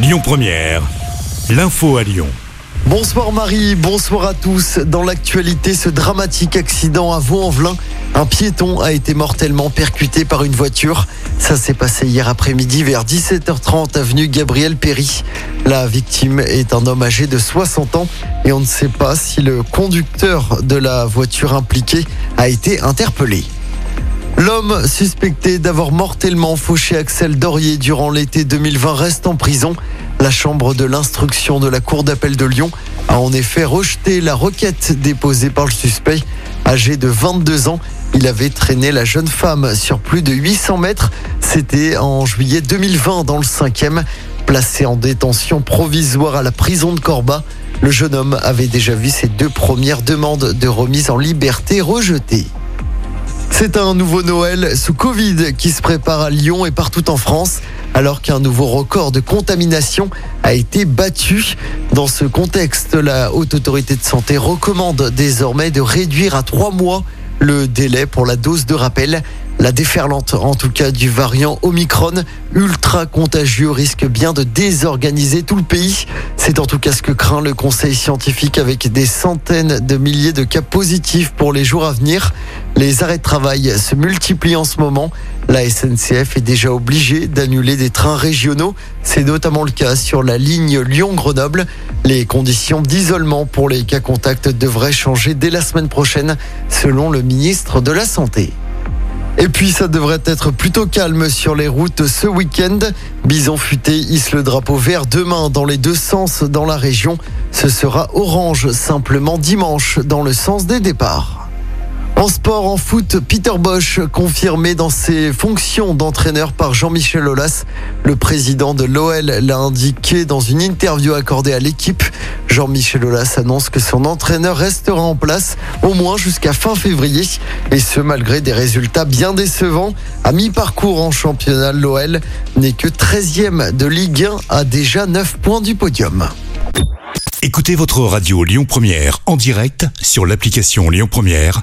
Lyon Première, l'info à Lyon. Bonsoir Marie, bonsoir à tous. Dans l'actualité, ce dramatique accident à Vaux-en-Velin, un piéton a été mortellement percuté par une voiture. Ça s'est passé hier après-midi vers 17h30 avenue Gabriel Péry. La victime est un homme âgé de 60 ans et on ne sait pas si le conducteur de la voiture impliquée a été interpellé. L'homme suspecté d'avoir mortellement fauché Axel Dorier durant l'été 2020 reste en prison. La chambre de l'instruction de la Cour d'appel de Lyon a en effet rejeté la requête déposée par le suspect. Âgé de 22 ans, il avait traîné la jeune femme sur plus de 800 mètres. C'était en juillet 2020 dans le 5e. Placé en détention provisoire à la prison de Corba, le jeune homme avait déjà vu ses deux premières demandes de remise en liberté rejetées. C'est un nouveau Noël sous Covid qui se prépare à Lyon et partout en France, alors qu'un nouveau record de contamination a été battu. Dans ce contexte, la Haute Autorité de Santé recommande désormais de réduire à trois mois le délai pour la dose de rappel. La déferlante, en tout cas du variant Omicron, ultra contagieux, risque bien de désorganiser tout le pays. C'est en tout cas ce que craint le conseil scientifique avec des centaines de milliers de cas positifs pour les jours à venir. Les arrêts de travail se multiplient en ce moment. La SNCF est déjà obligée d'annuler des trains régionaux. C'est notamment le cas sur la ligne Lyon-Grenoble. Les conditions d'isolement pour les cas contacts devraient changer dès la semaine prochaine, selon le ministre de la Santé. Et puis ça devrait être plutôt calme sur les routes ce week-end. Bison Futé hisse le drapeau vert demain dans les deux sens dans la région. Ce sera orange simplement dimanche dans le sens des départs. En sport, en foot, Peter Bosch, confirmé dans ses fonctions d'entraîneur par Jean-Michel Aulas. Le président de l'OL l'a indiqué dans une interview accordée à l'équipe. Jean-Michel Aulas annonce que son entraîneur restera en place au moins jusqu'à fin février. Et ce, malgré des résultats bien décevants. À mi-parcours en championnat, l'OL n'est que 13e de Ligue 1 à déjà 9 points du podium. Écoutez votre radio Lyon Première en direct sur l'application Lyon Première,